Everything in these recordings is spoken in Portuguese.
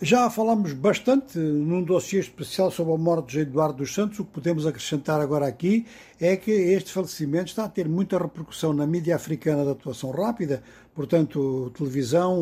Já falámos bastante num dossiê especial sobre a morte de Eduardo dos Santos. O que podemos acrescentar agora aqui é que este falecimento está a ter muita repercussão na mídia africana de atuação rápida, portanto, televisão,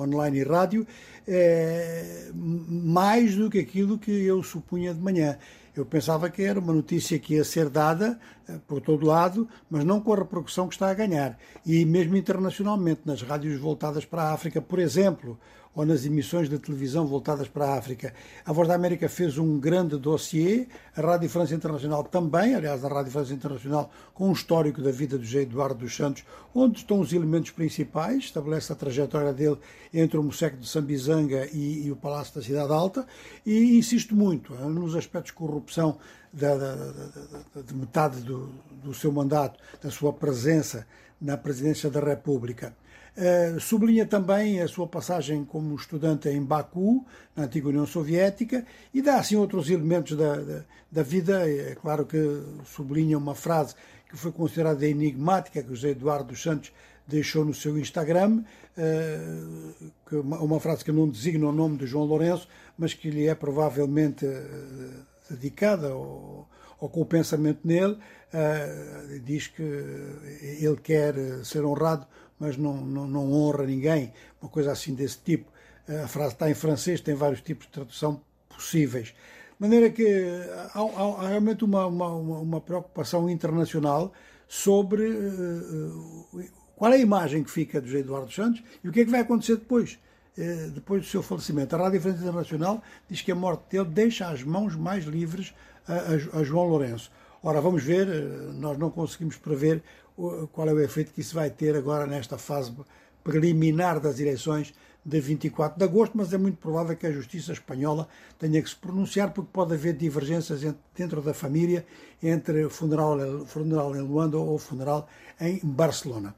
online e rádio, é, mais do que aquilo que eu supunha de manhã. Eu pensava que era uma notícia que ia ser dada eh, por todo lado, mas não com a repercussão que está a ganhar. E mesmo internacionalmente, nas rádios voltadas para a África, por exemplo, ou nas emissões de televisão voltadas para a África. A Voz da América fez um grande dossiê, a Rádio França Internacional também, aliás, a Rádio França Internacional com um histórico da vida do José Eduardo dos Santos, onde estão os elementos principais, estabelece a trajetória dele entre o Moceque de Sambizanga e, e o Palácio da Cidade Alta, e insisto muito eh, nos aspectos de corrupção da, da, da, de metade do, do seu mandato, da sua presença na presidência da República. Uh, sublinha também a sua passagem como estudante em Baku, na antiga União Soviética, e dá assim outros elementos da, da, da, vida. É claro que sublinha uma frase que foi considerada enigmática, que José Eduardo dos Santos deixou no seu Instagram, que uma, uma, frase que não designa o nome de João Lourenço, mas que lhe é provavelmente uh, dedicada ou, ou com o pensamento nele, diz que ele quer ser honrado mas não, não, não honra ninguém, uma coisa assim desse tipo. A frase está em francês, tem vários tipos de tradução possíveis. De maneira que há, há, há realmente uma, uma, uma, preocupação internacional sobre uh, qual é a imagem que fica do Eduardo Santos e o que é que vai acontecer depois, uh, depois do seu falecimento. A Rádio França Internacional diz que a morte dele deixa as mãos mais livres a, a, a João Lourenço. Ora, vamos ver, nós não conseguimos prever qual é o efeito que isso vai ter agora nesta fase preliminar das eleições de 24 de agosto, mas é muito provável que a justiça espanhola tenha que se pronunciar porque pode haver divergências dentro da família entre funeral, funeral em Luanda ou funeral em Barcelona.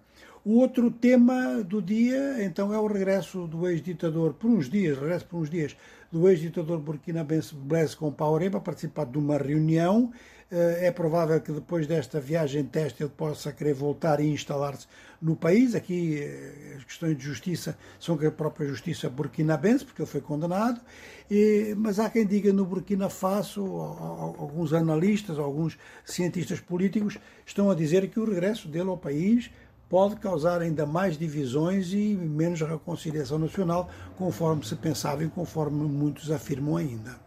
O outro tema do dia, então, é o regresso do ex-ditador, por uns dias, regresso por uns dias, do ex-ditador burkinabense Blaise Compaoré para participar de uma reunião eh, é provável que depois desta viagem teste ele possa querer voltar e instalar-se no país. Aqui eh, as questões de justiça são que a própria justiça burkinabense, porque ele foi condenado, e, mas há quem diga no Burkina Faso, alguns analistas, alguns cientistas políticos estão a dizer que o regresso dele ao país pode causar ainda mais divisões e menos reconciliação nacional, conforme se pensava e conforme muitos afirmam ainda.